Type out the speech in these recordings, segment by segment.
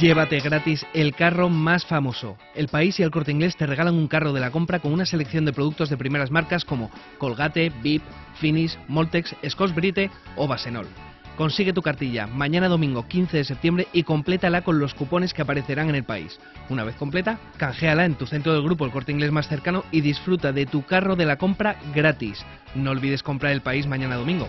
Llévate gratis el carro más famoso. El País y el Corte Inglés te regalan un carro de la compra con una selección de productos de primeras marcas como Colgate, Bip, Finish, Moltex, Scotch Brite o Basenol. Consigue tu cartilla mañana domingo 15 de septiembre y complétala con los cupones que aparecerán en el país. Una vez completa, canjeala en tu centro del grupo El Corte Inglés más cercano y disfruta de tu carro de la compra gratis. No olvides comprar el país mañana domingo.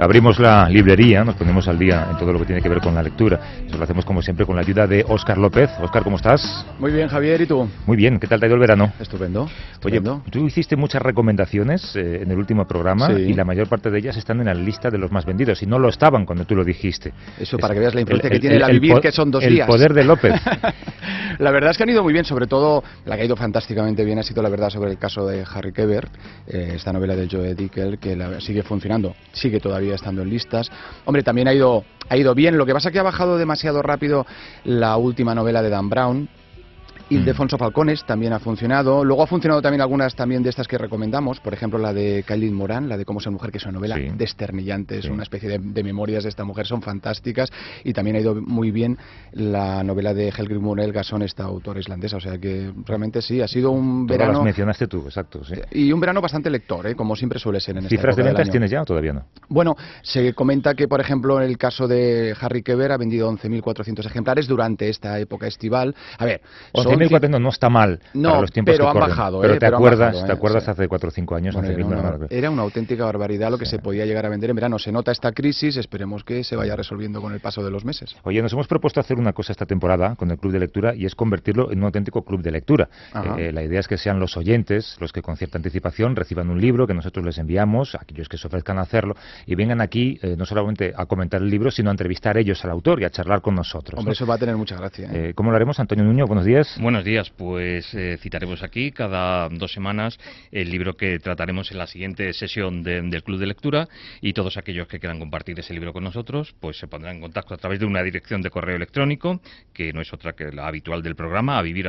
Abrimos la librería, nos ponemos al día en todo lo que tiene que ver con la lectura. Eso lo hacemos como siempre con la ayuda de Óscar López. Óscar, ¿cómo estás? Muy bien, Javier, ¿y tú? Muy bien, ¿qué tal te ha ido el verano? Estupendo. Oye, tú hiciste muchas recomendaciones eh, en el último programa y la mayor parte de ellas están en la lista de los más vendidos y no lo estaban cuando tú lo dijiste. Eso para que veas la influencia que tiene la vivir, que son dos días. El poder de López. la verdad es que han ido muy bien, sobre todo la que ha ido fantásticamente bien ha sido la verdad sobre el caso de Harry Keber, eh, esta novela de Joe Dickel, que sigue funcionando, sigue todavía estando en listas Hombre, también ha ido, ha ido bien. Lo que pasa que ha bajado demasiado rápido la última novela de Dan Brown, Ildefonso mm. Falcones también ha funcionado. Luego ha funcionado también algunas también de estas que recomendamos, por ejemplo la de Kylie Moran, la de Cómo ser mujer, que es una novela desternillante, es una especie de, memorias de esta mujer, son fantásticas. Y también ha ido muy bien la novela de Helgrim Morel Gasson, esta autora islandesa. O sea que realmente sí, ha sido un Todas verano... las mencionaste tú, exacto. Y un verano bastante lector, ¿eh? como siempre suele ser en esta ¿Cifras de ventas tienes ya o todavía no? Bueno, se comenta que, por ejemplo, en el caso de Harry Keber ha vendido 11.400 ejemplares durante esta época estival. A ver, 11.400 no está mal no, los tiempos pero han bajado. Pero eh, te acuerdas, te acuerdas hace 4 o 5 años. era, una, era, una, auténtica barbaridad lo que se podía llegar a vender en verano. Se nota esta crisis, esperemos que se vaya resolviendo con el paso de los meses. Oye, nos hemos propuesto hacer una cosa esta temporada con el Club de Lectura y es convertirlo en un auténtico club de lectura. Eh, la idea es que sean los oyentes los que con cierta anticipación reciban un libro que nosotros les enviamos, aquellos que se ofrezcan a hacerlo, y vengan aquí eh, no solamente a comentar el libro, sino a entrevistar ellos al autor y a charlar con nosotros. Hombre, eso va a tener mucha gracia. ¿Cómo lo haremos, Antonio Nuño? Buenos días. Buenos días, pues citaremos aquí cada dos semanas el libro que trataremos en la siguiente sesión del Club de Lectura y todos aquellos que quieran compartir ese libro con nosotros pues se pondrán en contacto a través de una dirección de correo electrónico que no es otra que la habitual del programa a vivir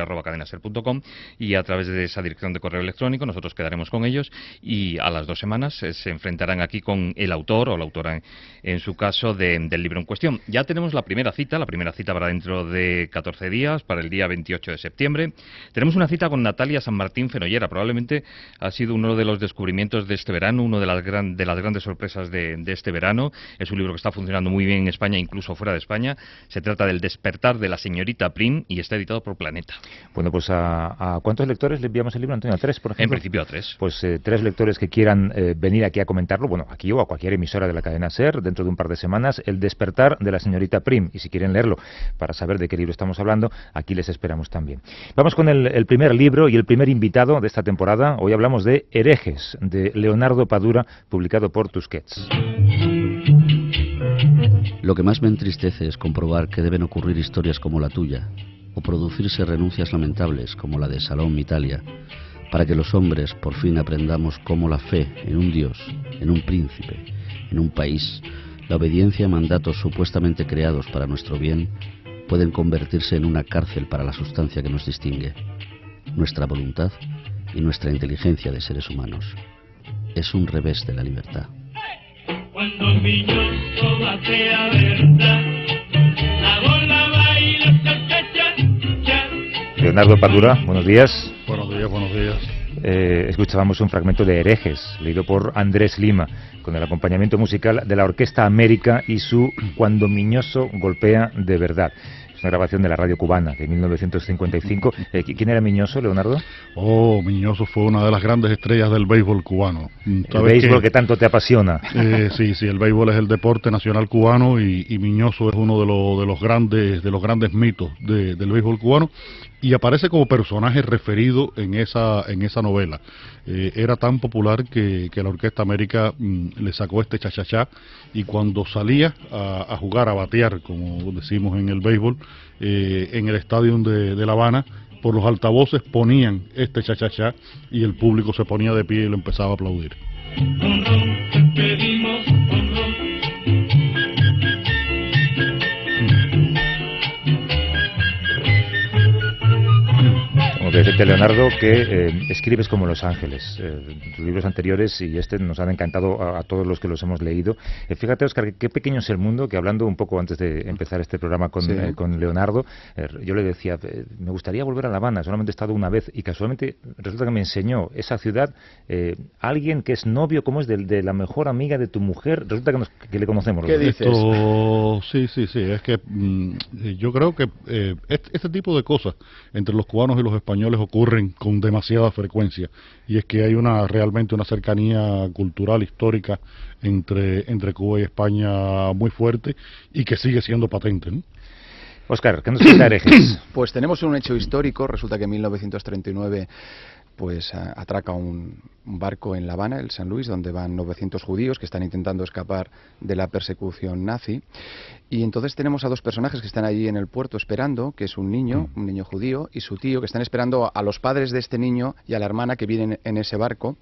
y a través de esa dirección de correo electrónico nosotros quedaremos con ellos y a las dos semanas eh, se enfrentarán aquí con el autor o la autora en, su caso del libro en cuestión. Ya tenemos la primera cita, la primera cita para dentro de 14 días, para el día 28 de septiembre. Tenemos una cita con Natalia San Martín Fenollera. Probablemente ha sido uno de los descubrimientos de este verano, una de las, de las grandes sorpresas de, este verano. Es un libro que está funcionando muy bien en España, incluso fuera de España. Se trata del despertar de la señorita Prim y está editado por Planeta. Bueno, pues ¿a, cuántos lectores le enviamos el libro, Antonio? ¿A tres, por ejemplo? En principio a tres. Pues eh, tres lectores que quieran eh, venir aquí a comentarlo, bueno, aquí o a cualquier emisora de la cadena SER, dentro de un par de semanas, El despertar de la señorita Prim. Y si quieren leerlo para saber de qué libro estamos hablando, aquí les esperamos también. Vamos con el primer libro y el primer invitado de esta temporada. Hoy hablamos de Herejes, de Leonardo Padura, publicado por Tusquets. Lo que más me entristece es comprobar que deben ocurrir historias como la tuya, o producirse renuncias lamentables como la de Salón Italia, para que los hombres por fin aprendamos cómo la fe en un Dios, en un príncipe, en un país, la obediencia a mandatos supuestamente creados para nuestro bien, pueden convertirse en una cárcel para la sustancia que nos distingue nuestra voluntad y nuestra inteligencia de seres humanos. Es un revés de la libertad. Leonardo Padura, buenos días. Buenos días, buenos días. Eh, escuchábamos un fragmento de Herejes, leído por Andrés Lima, con el acompañamiento musical de la Orquesta América y su Cuando Miñoso golpea de verdad una grabación de la radio cubana, en 1955. Eh, ¿Quién era Miñoso, Leonardo? Oh, Miñoso fue una de las grandes estrellas del béisbol cubano. El béisbol que, tanto te apasiona. Eh, sí, sí, el béisbol es el deporte nacional cubano y, Miñoso es uno de, los, de los grandes de los grandes mitos del béisbol cubano. Y aparece como personaje referido en esa, en esa novela. Eh, era tan popular que, la Orquesta América mm, le sacó este chachachá y cuando salía a, jugar, a batear, como decimos en el béisbol, eh, en el estadio de, de La Habana, por los altavoces ponían este chachachá y el público se ponía de pie y lo empezaba a aplaudir. Decirte, Leonardo, que eh, escribes como Los Ángeles. Eh, tus libros anteriores y este nos han encantado a, todos los que los hemos leído. Eh, fíjate, Oscar, qué pequeño es el mundo, que hablando un poco antes de empezar este programa con, con Leonardo, yo le decía, me gustaría volver a La Habana, solamente he estado una vez y casualmente resulta que me enseñó esa ciudad alguien que es novio, como es de, la mejor amiga de tu mujer, resulta que, le conocemos. ¿Qué dices? sí, sí, sí, es que mm, yo creo que este, este tipo de cosas entre los cubanos y los españoles les ocurren con demasiada frecuencia y es que hay una realmente una cercanía cultural histórica entre entre Cuba y España muy fuerte y que sigue siendo patente. ¿no? Oscar, ¿qué nos cuenta herejes? Pues tenemos un hecho histórico. Resulta que en 1939 pues atraca un, barco en La Habana, el San Luis, donde van 900 judíos que están intentando escapar de la persecución nazi. Y entonces tenemos a dos personajes que están allí en el puerto esperando, que es un niño, mm. un niño judío, y su tío, que están esperando a los padres de este niño y a la hermana que vienen en ese barco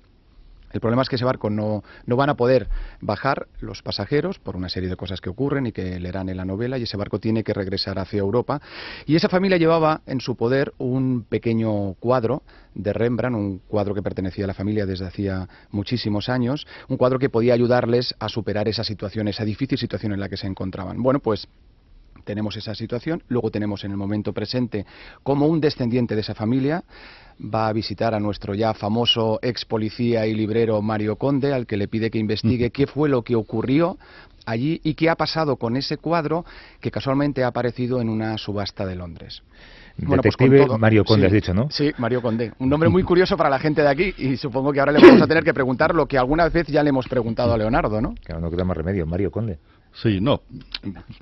el problema es que ese barco no, van a poder bajar los pasajeros por una serie de cosas que ocurren y que leerán en la novela y ese barco tiene que regresar hacia Europa. Y esa familia llevaba en su poder un pequeño cuadro de Rembrandt, un cuadro que pertenecía a la familia desde hacía muchísimos años, un cuadro que podía ayudarles a superar esa situación, esa difícil situación en la que se encontraban. Bueno, pues tenemos esa situación, luego tenemos en el momento presente como un descendiente de esa familia va a visitar a nuestro ya famoso ex policía y librero Mario Conde, al que le pide que investigue qué fue lo que ocurrió allí y qué ha pasado con ese cuadro que casualmente ha aparecido en una subasta de Londres. Bueno, pues Detective Mario Conde, has dicho, ¿no? Sí, Mario Conde. Un nombre muy curioso para la gente de aquí y supongo que ahora le vamos a tener que preguntar lo que alguna vez ya le hemos preguntado a Leonardo, ¿no? Claro, no queda más remedio. Mario Conde. Sí, no.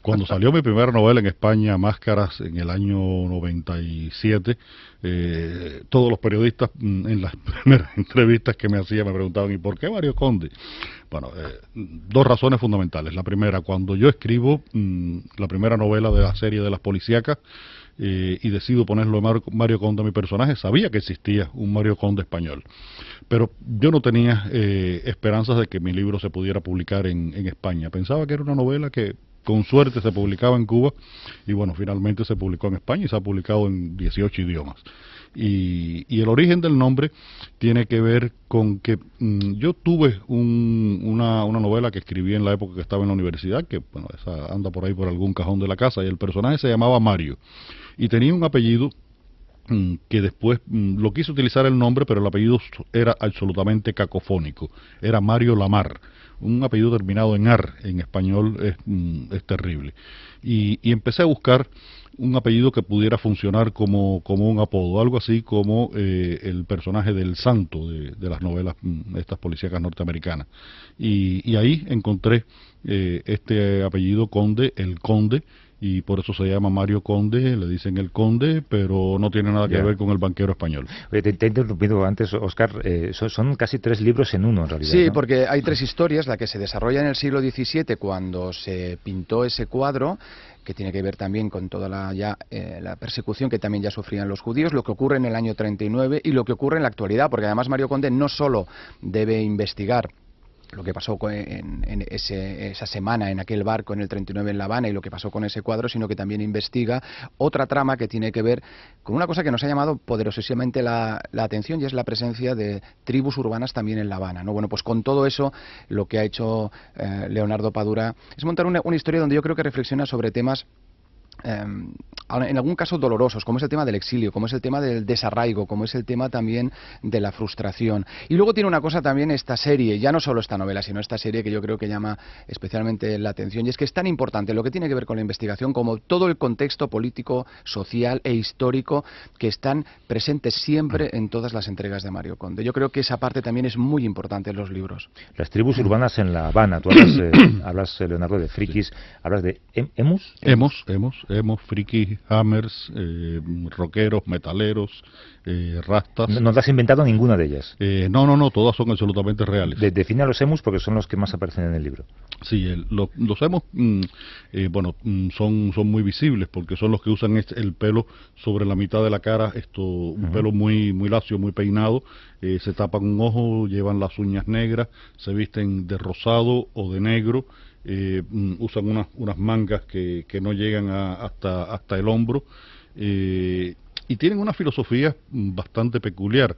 Cuando salió mi primera novela en España, Máscaras, en el año 97, eh, todos los periodistas mm, en las primeras entrevistas que me hacían me preguntaban, ¿y por qué Mario Conde? Bueno, eh, dos razones fundamentales. La primera, cuando yo escribo mm, la primera novela de la serie de las policíacas, eh, y decido ponerlo Mario Conde a mi personaje, sabía que existía un Mario Conde español. Pero yo no tenía eh, esperanzas de que mi libro se pudiera publicar en, en España. Pensaba que era una novela que con suerte se publicaba en Cuba y bueno, finalmente se publicó en España y se ha publicado en 18 idiomas. Y, y, el origen del nombre tiene que ver con que mm, yo tuve un, una, una, novela que escribí en la época que estaba en la universidad, que bueno, esa anda por ahí por algún cajón de la casa, y el personaje se llamaba Mario y tenía un apellido mm, que después mm, lo quiso utilizar el nombre, pero el apellido era absolutamente cacofónico, era Mario Lamar. Un apellido terminado en ar en español es, es terrible. Y, y, empecé a buscar un apellido que pudiera funcionar como, como un apodo, algo así como eh, el personaje del santo de, de las novelas, estas policíacas norteamericanas. Y, y ahí encontré eh, este apellido Conde, el Conde, y por eso se llama Mario Conde, le dicen el Conde, pero no tiene nada que ver con el banquero español. te, he interrumpido antes, Oscar, eh, son, casi tres libros en uno en realidad. Sí, porque hay tres historias, la que se desarrolla en el siglo XVII cuando se pintó ese cuadro, que tiene que ver también con toda la, ya, eh, la persecución que también ya sufrían los judíos, lo que ocurre en el año 39 y lo que ocurre en la actualidad, porque además Mario Conde no solo debe investigar lo que pasó en, esa semana en aquel barco en el 39 en La Habana y lo que pasó con ese cuadro, sino que también investiga otra trama que tiene que ver con una cosa que nos ha llamado poderosísimamente la, atención y es la presencia de tribus urbanas también en La Habana. ¿no? Bueno, pues con todo eso lo que ha hecho eh, Leonardo Padura es montar una historia donde yo creo que reflexiona sobre temas Em, en algún caso dolorosos, como es el tema del exilio, como es el tema del desarraigo, como es el tema también de la frustración. Y luego tiene una cosa también esta serie, ya no solo esta novela, sino esta serie que yo creo que llama especialmente la atención, y es que es tan importante lo que tiene que ver con la investigación como todo el contexto político, social e histórico que están presentes siempre en todas las entregas de Mario Conde. Yo creo que esa parte también es muy importante en los libros. Las tribus urbanas en La Habana, tú hablas, eh, hablas Leonardo, de frikis, hablas de emus. Emus, emus hemos, frikis, hammers, eh, rockeros, metaleros, eh, rastas. No, no te has inventado ninguna de ellas. Eh, no, no, no, todas son absolutamente reales. De- define a los emus porque son los que más aparecen en el libro. Sí, el- lo- los hemos, mm, eh, bueno, mm, son, son muy visibles porque son los que usan este- el pelo sobre la mitad de la cara, esto, un pelo muy, muy lacio, muy peinado, eh, se tapan un ojo, llevan las uñas negras, se visten de rosado o de negro, eh, mm, usan unas, unas mangas que, que no llegan a- hasta, hasta el hombro, eh, y tienen una filosofía mm, bastante peculiar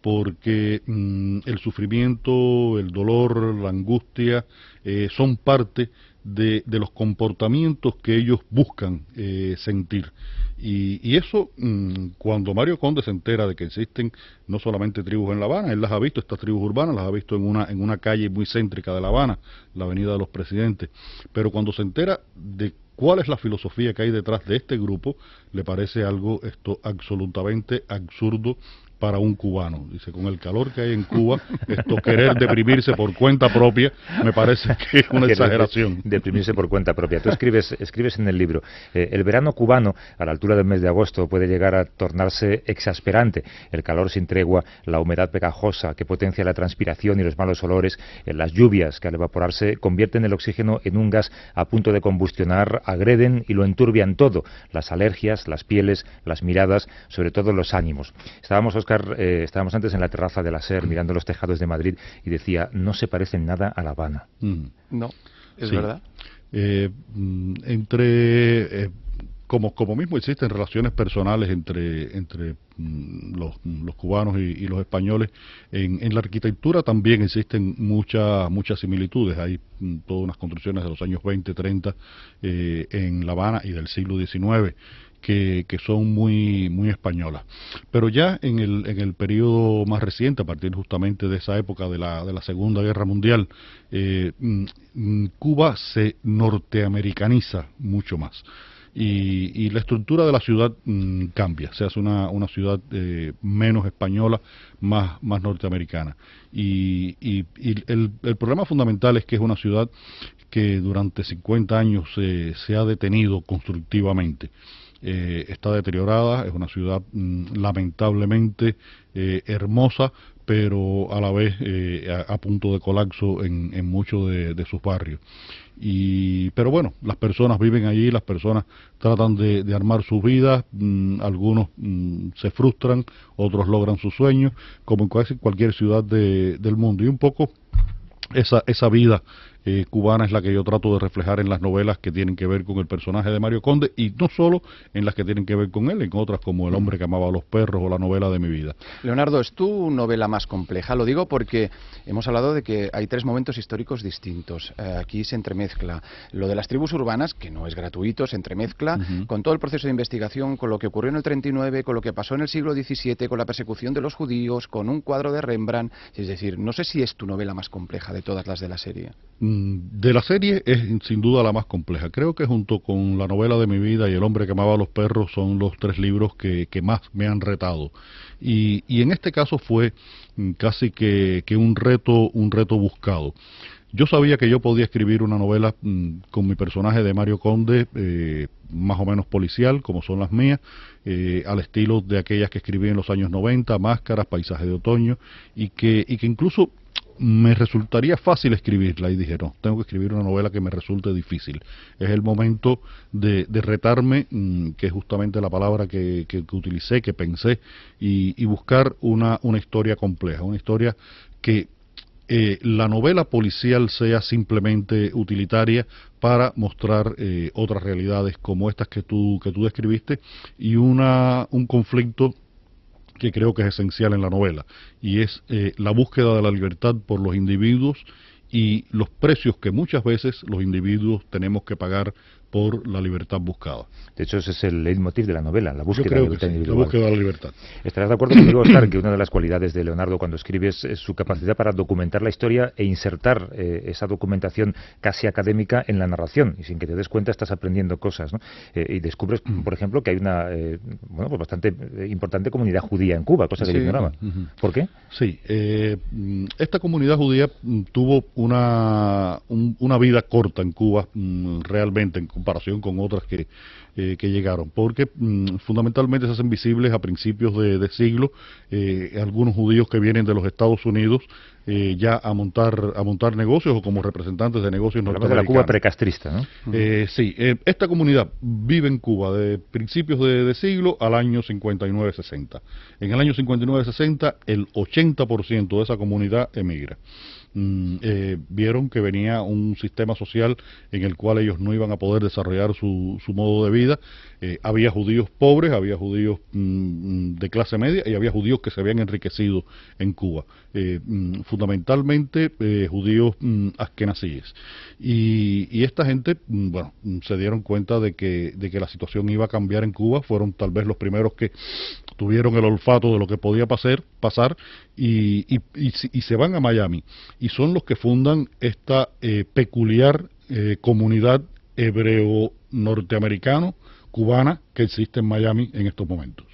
porque mm, el sufrimiento, el dolor, la angustia eh, son parte de, de los comportamientos que ellos buscan eh, sentir. Y, y eso, mm, cuando Mario Conde se entera de que existen no solamente tribus en La Habana, él las ha visto, estas tribus urbanas, las ha visto en una, en una calle muy céntrica de La Habana, la Avenida de los Presidentes, pero cuando se entera de cuál es la filosofía que hay detrás de este grupo, le parece algo esto absolutamente absurdo para un cubano. Dice, con el calor que hay en Cuba, esto querer deprimirse por cuenta propia, me parece que es una exageración. de- Deprimirse por cuenta propia. Tú escribes, escribes en el libro, eh, el verano cubano, a la altura del mes de agosto, puede llegar a tornarse exasperante. El calor sin tregua, la humedad pegajosa que potencia la transpiración y los malos olores, eh, las lluvias que al evaporarse convierten el oxígeno en un gas a punto de combustionar, agreden y lo enturbian todo. Las alergias, las pieles, las miradas, sobre todo los ánimos. Estábamos, Oscar, eh, estábamos antes en la terraza de la SER mirando los tejados de Madrid y decía, no se parecen nada a La Habana. Mm. No, es Sí. verdad. Eh, mm, entre eh, como como mismo existen relaciones personales entre entre mm, los, los cubanos y, y los españoles en, en la arquitectura también existen muchas muchas similitudes hay todas unas construcciones de los años 20 30 eh, en La Habana y del siglo XIX que, son muy muy españolas pero ya en el en el periodo más reciente a partir justamente de esa época de la de la Segunda Guerra Mundial eh, mm, mm, Cuba se norteamericaniza mucho más y, y la estructura de la ciudad mm, cambia, se hace una, una ciudad eh, menos española, más, más norteamericana. Y, y- el, el problema fundamental es que es una ciudad que durante 50 años se- se ha detenido constructivamente. Eh, está deteriorada, es una ciudad mm, lamentablemente eh, hermosa, pero a la vez eh, a, punto de colapso en, en muchos de, sus barrios. Y, pero bueno, las personas viven allí, las personas tratan de, armar sus vidas, mm, algunos mm, se frustran, otros logran sus sueños, como en cualquier ciudad de- del mundo. Y un poco esa, esa vida eh, cubana es la que yo trato de reflejar en las novelas que tienen que ver con el personaje de Mario Conde y no solo en las que tienen que ver con él, en otras como El hombre que amaba a los perros o la novela de mi vida. Leonardo, es tu novela más compleja. Lo digo porque hemos hablado de que hay tres momentos históricos distintos. Eh, aquí se entremezcla lo de las tribus urbanas, que no es gratuito, se entremezcla con todo el proceso de investigación, con lo que ocurrió en el 39, con lo que pasó en el siglo XVII, con la persecución de los judíos, con un cuadro de Rembrandt. Es decir, no sé si es tu novela más compleja de todas las de la serie. Mm, De la serie es sin duda la más compleja. Creo que junto con la novela de mi vida y El hombre que amaba a los perros son los tres libros que, más me han retado. Y, y en este caso fue mm, casi que, que un reto, un reto buscado. Yo sabía que yo podía escribir una novela mm, con mi personaje de Mario Conde, eh, más o menos policial, como son las mías, eh, al estilo de aquellas que escribí en los años 90, Máscaras, Paisaje de Otoño, y que, y que incluso me resultaría fácil escribirla y dije, no, tengo que escribir una novela que me resulte difícil. Es el momento de, retarme, mm, que es justamente la palabra que, que- utilicé, que pensé, y, y buscar una, una historia compleja, una historia que eh, la novela policial sea simplemente utilitaria para mostrar eh, otras realidades como estas que tú, que tú describiste y una, un conflicto que creo que es esencial en la novela, y es eh, la búsqueda de la libertad por los individuos y los precios que muchas veces los individuos tenemos que pagar por la libertad buscada. De hecho, ese es el leitmotiv de la novela, la Yo búsqueda de la que libertad la individual. búsqueda de la libertad. Estarás de acuerdo conmigo, Oscar, que una de las cualidades de Leonardo cuando escribe es, su capacidad para documentar la historia e insertar eh, esa documentación casi académica en la narración. Y sin que te des cuenta estás aprendiendo cosas. ¿no? Eh, y descubres, por ejemplo, que hay una eh, bueno, pues bastante eh, importante comunidad judía en Cuba, cosa que Sí. ignoraba. ¿Por qué? Sí, mm, esta comunidad judía mm, tuvo una, una vida corta en Cuba mm, realmente en comparación con otras que, eh, que llegaron, porque mm, fundamentalmente se hacen visibles a principios de, siglo eh, algunos judíos que vienen de los Estados Unidos eh, ya a montar a montar negocios o como representantes de negocios norteamericanos. de la Cuba precastrista, ¿no? sí, esta comunidad vive en Cuba de principios de, siglo al año 59-60. En el año 59-60 el 80% de esa comunidad emigra. Mm, eh, vieron que venía un sistema social en el cual ellos no iban a poder desarrollar su, su modo de vida. Eh, había judíos pobres, había judíos mm, de clase media y había judíos que se habían enriquecido en Cuba. Eh, mm, fundamentalmente judíos askenazíes. Y, y esta gente, bueno, se dieron cuenta de que, de que la situación iba a cambiar en Cuba. Fueron tal vez los primeros que tuvieron el olfato de lo que podía pasar, pasar y, y, y se van a Miami y son los que fundan esta eh, peculiar eh, comunidad hebreo-norteamericano, cubana, que existe en Miami en estos momentos.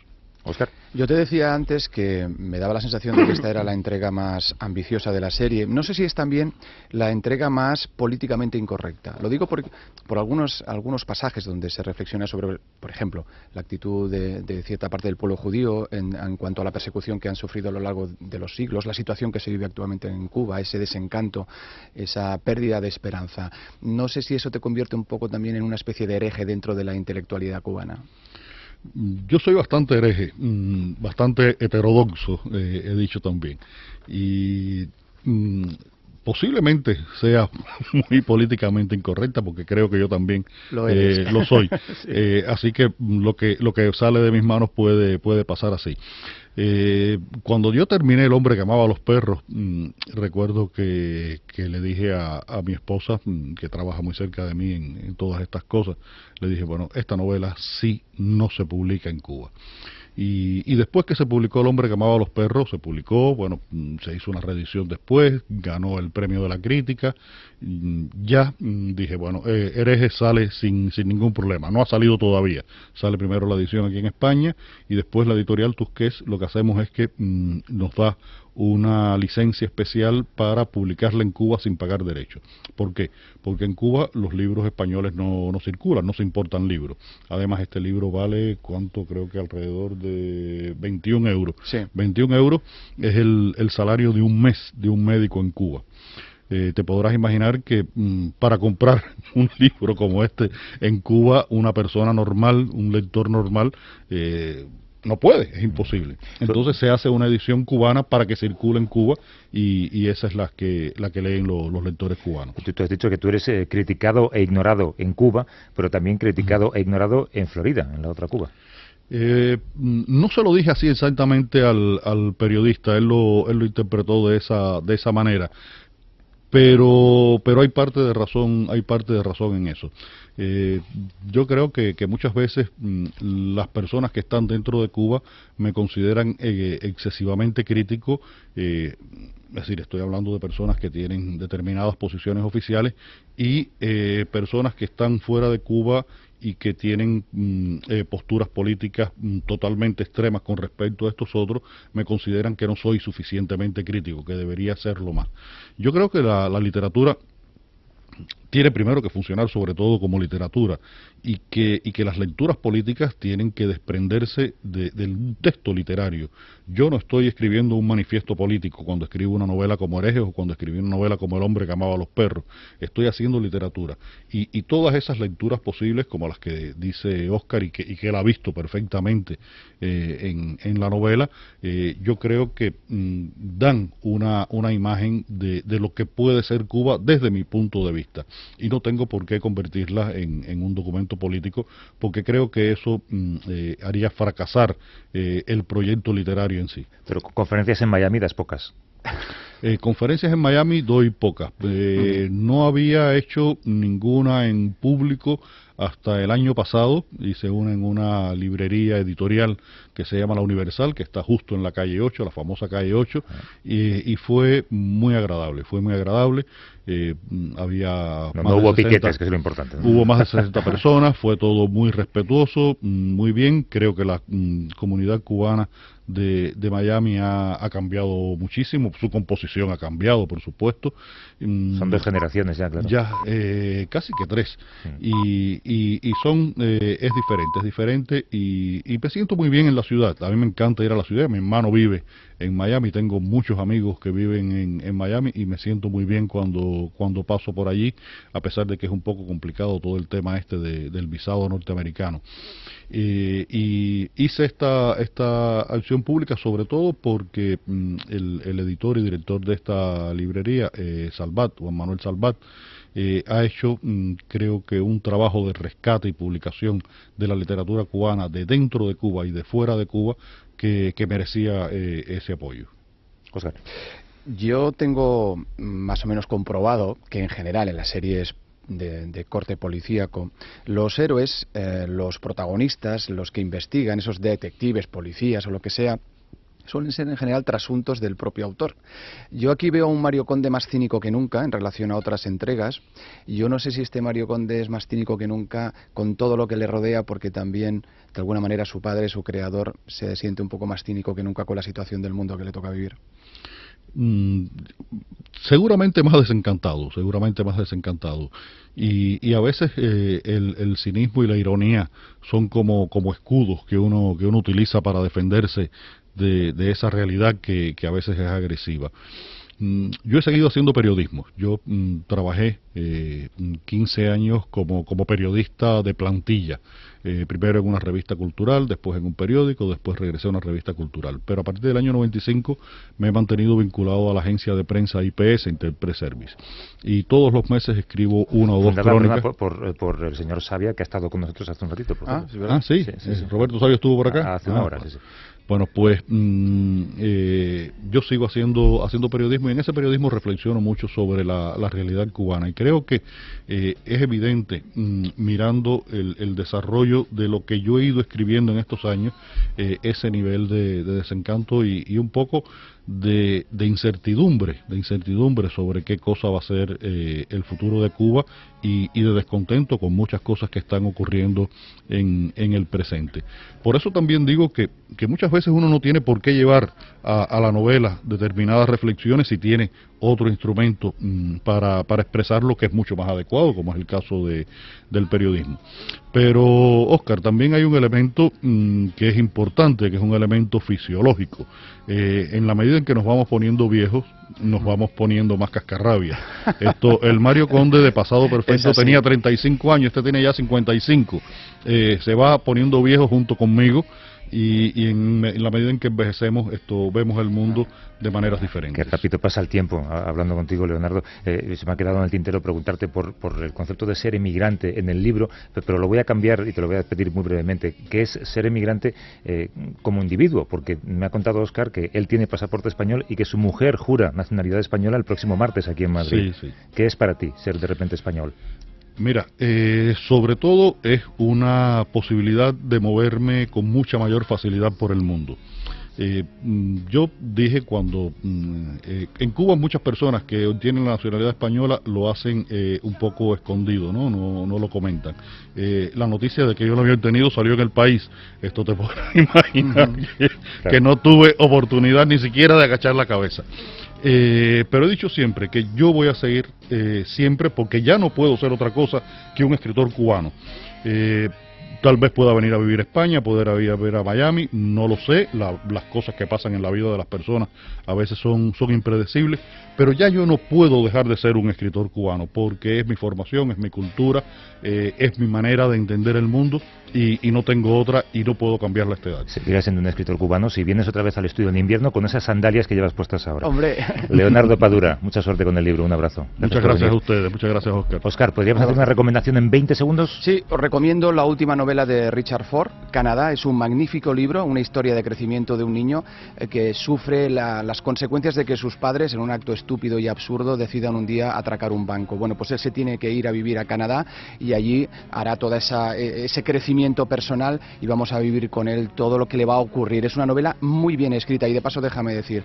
Yo te decía antes que me daba la sensación de que esta era la entrega más ambiciosa de la serie. No sé si es también la entrega más políticamente incorrecta. Lo digo por, por algunos, algunos pasajes donde se reflexiona sobre, por ejemplo, la actitud de, cierta parte del pueblo judío en, cuanto a la persecución que han sufrido a lo largo de los siglos, la situación que se vive actualmente en Cuba, ese desencanto, esa pérdida de esperanza. No sé si eso te convierte un poco también en una especie de hereje dentro de la intelectualidad cubana. Yo soy bastante hereje, mm, bastante heterodoxo, eh, he dicho también. Y mm, posiblemente sea muy políticamente incorrecta porque creo que yo también lo, eh, soy. Eh, así que lo que lo que sale de mis manos puede puede pasar así eh, cuando yo terminé El hombre que amaba a los perros, mm, recuerdo que, le dije a, mi esposa, mm, que trabaja muy cerca de mí en, todas estas cosas, le dije, bueno, esta novela sí no se publica en Cuba. Y, después que se publicó El hombre que amaba a los perros, se publicó, bueno, mm, se hizo una reedición después, ganó el premio de la crítica, mm, ya mm, dije, bueno, eh, Hereje sale sin, sin ningún problema, no ha salido todavía, sale primero la edición aquí en España y después la editorial Tusquets, lo que hacemos es que nos da una licencia especial para publicarla en Cuba sin pagar derechos. ¿Por qué? Porque en Cuba los libros españoles no, no circulan, no se importan libros. Además, este libro vale, ¿cuánto? Creo que alrededor de 21 euros. 21 euros es el, el salario de un mes de un médico en Cuba. Eh, te podrás imaginar que mm, para comprar un libro como este en Cuba, una persona normal, un lector normal, eh, no puede, es imposible. Entonces se hace una edición cubana para que circule en Cuba y, esa es la que, la que leen los lectores cubanos. Tú, has dicho que tú eres eh, criticado e ignorado en Cuba, pero también criticado e ignorado en Florida, en la otra Cuba. Eh, no se lo dije así exactamente al, al periodista, él lo, él lo interpretó de esa, de esa manera pero pero hay parte de razón hay parte de razón en eso eh, yo creo que, que muchas veces mm, las personas que están dentro de Cuba me consideran eh, excesivamente crítico eh, es decir, estoy hablando de personas que tienen determinadas posiciones oficiales y eh, personas que están fuera de Cuba y que tienen mm, eh, posturas políticas mm, totalmente extremas con respecto a estos otros, me consideran que no soy suficientemente crítico, que debería serlo más. Yo creo que la literatura tiene primero que funcionar sobre todo como literatura y que, y que las lecturas políticas tienen que desprenderse de, del texto literario. Yo no estoy escribiendo un manifiesto político cuando escribo una novela como Herejes o cuando escribí una novela como El hombre que amaba a los perros. Estoy haciendo literatura. Y, y todas esas lecturas posibles, como las que dice Oscar y que, y él ha visto perfectamente eh, en, en, la novela, eh, yo creo que mm, dan una, una imagen de, de lo que puede ser Cuba desde mi punto de vista y no tengo por qué convertirla en, un documento político porque creo que eso mm, eh, haría fracasar eh, el proyecto literario en sí. Pero conferencias en Miami das pocas. Eh, conferencias en Miami doy pocas. No había hecho ninguna en público hasta el año pasado y se une en una librería editorial que se llama La Universal, que está justo en la calle 8, la famosa calle 8, y, fue muy agradable, fue muy agradable. eh, había... No, más no de hubo 60 piquetes, que es lo importante. ¿no? Hubo más de 60 personas, fue todo muy respetuoso, mm, muy bien. Creo que la mm, comunidad cubana de, de Miami ha, ha cambiado muchísimo, su composición ha cambiado, por supuesto. Mm, Son dos generaciones ya, claro. ya, eh, casi que tres. Sí. Y, y, y son, eh, es diferente, es diferente y, y me siento muy bien en la ciudad. A mí me encanta ir a la ciudad, mi hermano vive en Miami, tengo muchos amigos que viven en, Miami y me siento muy bien cuando, cuando paso por allí, a pesar de que es un poco complicado todo el tema este de- del visado norteamericano. Eh, y hice esta, esta acción pública sobre todo porque mm, el, el editor y director de esta librería, eh, Salvat, Juan Manuel Salvat, eh, ha hecho, mm, creo que, un trabajo de rescate y publicación de la literatura cubana de dentro de Cuba y de fuera de Cuba que, merecía eh, ese apoyo. Oscar. Yo tengo mm, más o menos comprobado que en general en las series de, de corte policíaco, los héroes, eh, los protagonistas, los que investigan, esos detectives, policías o lo que sea, suelen ser en general trasuntos del propio autor. Yo aquí veo a un Mario Conde más cínico que nunca en relación a otras entregas. Yo no sé si este Mario Conde es más cínico que nunca con todo lo que le rodea, porque también, de alguna manera, su padre, su creador, se siente un poco más cínico que nunca con la situación del mundo que le toca vivir. Mm, seguramente más desencantado, seguramente más desencantado. Y, y a veces eh, el, el cinismo y la ironía son como, como escudos que uno, que uno utiliza para defenderse de, de esa realidad que, que a veces es agresiva. Mm, Yo he seguido haciendo periodismo. Yo mm, trabajé eh, 15 años como, como periodista de plantilla. Eh, primero en una revista cultural, después en un periódico, después regresé a una revista cultural. Pero a partir del año 95 me he mantenido vinculado a la agencia de prensa IPS, Interpress Service. Y todos los meses escribo una o dos crónicas. por, por, por el señor Sabia, que ha estado con nosotros hace un ratito. por Ah. Ah, sí, Sí, sí, eh. Roberto Sabio estuvo por acá. Hace una Ah, hora, pues. sí, sí. Bueno, pues mm, eh, yo sigo haciendo, haciendo periodismo y en ese periodismo reflexiono mucho sobre la, realidad cubana. Y creo que eh, es evidente, mm, mirando el, el desarrollo de lo que yo he ido escribiendo en estos años, eh, ese nivel de, de desencanto y un poco de, de incertidumbre, de incertidumbre sobre qué cosa va a ser eh, el futuro de Cuba y, y de descontento con muchas cosas que están ocurriendo en, en el presente. Por eso también digo que, que muchas veces uno no tiene por qué llevar a, a la novela determinadas reflexiones si tiene otro instrumento mm, para, para expresar lo que es mucho más adecuado, como es el caso de, del periodismo. Pero, Oscar, también hay un elemento mm, que es importante, que es un elemento fisiológico. Eh, en la medida en que nos vamos poniendo viejos, nos vamos poniendo más cascarrabia. Esto, el Mario Conde de pasado perfecto tenía 35 años, este tiene ya 55. Eh, se va poniendo viejo junto conmigo y, y en, la medida en que envejecemos, esto vemos el mundo de maneras Que diferentes. rápido pasa el tiempo a- hablando contigo, Leonardo. Eh, se me ha quedado en el tintero preguntarte por, por el concepto de ser emigrante en el libro, pe- pero lo voy a cambiar y te lo voy a pedir muy brevemente. ¿Qué es ser emigrante eh, como individuo? Porque me ha contado Oscar que él tiene pasaporte español y que su mujer jura nacionalidad española el próximo martes aquí en Madrid. Sí, sí. ¿Qué es para ti ser de repente español? Mira, eh, sobre todo es una posibilidad de moverme con mucha mayor facilidad por el mundo. Eh, mm, yo dije cuando mm, eh, en Cuba muchas personas que tienen la nacionalidad española lo hacen eh, un poco escondido, ¿no? No, no lo comentan. Eh, la noticia de que yo lo había tenido salió en el país. Esto te podrás imaginar que, Claro. que no tuve oportunidad ni siquiera de agachar la cabeza. Eh, pero he dicho siempre que yo voy a seguir eh, siempre porque ya no puedo ser otra cosa que un escritor cubano. Eh, tal vez pueda venir a vivir a España, poder ir a ver a Miami, no lo sé, la- las cosas que pasan en la vida de las personas a veces son, son impredecibles, pero ya yo no puedo dejar de ser un escritor cubano porque es mi formación, es mi cultura, eh, es mi manera de entender el mundo y, y no tengo otra y no puedo cambiarla a esta edad. Seguirás siendo un escritor cubano si vienes otra vez al estudio en invierno con esas sandalias que llevas puestas ahora. Hombre, Leonardo Padura, mucha suerte con el libro. Un abrazo. Muchas por gracias a ustedes, muchas gracias Oscar. Oscar, ¿podríamos hacer una recomendación en 20 segundos? Sí, os recomiendo la última novela de Richard Ford, Canadá. Es un magnífico libro, una historia de crecimiento de un niño eh, que sufre la- las consecuencias de que sus padres, en un acto estúpido y absurdo, decidan un día atracar un banco. Bueno, pues él se tiene que ir a vivir a Canadá y allí hará todo ese crecimiento personal y vamos a vivir con él todo lo que le va a ocurrir. Es una novela muy bien escrita y de paso déjame decir,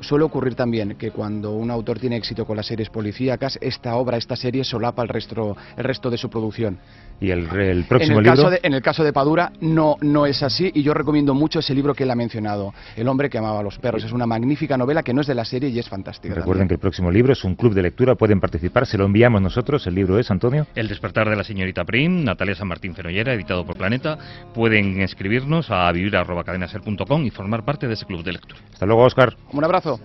suele ocurrir también que cuando un autor tiene éxito con las series policíacas, esta obra, esta serie solapa el resto, el resto de su producción. Y el, el próximo en el libro... Caso de, en el caso de Padura no, no es así y yo recomiendo mucho ese libro que él ha mencionado, El hombre que amaba a los perros. Es una magnífica novela que no es de la serie y es fantástica. Recuerden también. que el próximo libro es un club de lectura, pueden participar, se lo enviamos nosotros. El libro es, Antonio. El despertar de la señorita Prim, Natalia San Martín Fenollera, editado por Planeta. Pueden escribirnos a vivir.cadenaser.com y formar parte de ese club de lectura. Hasta luego, Oscar. Un abrazo.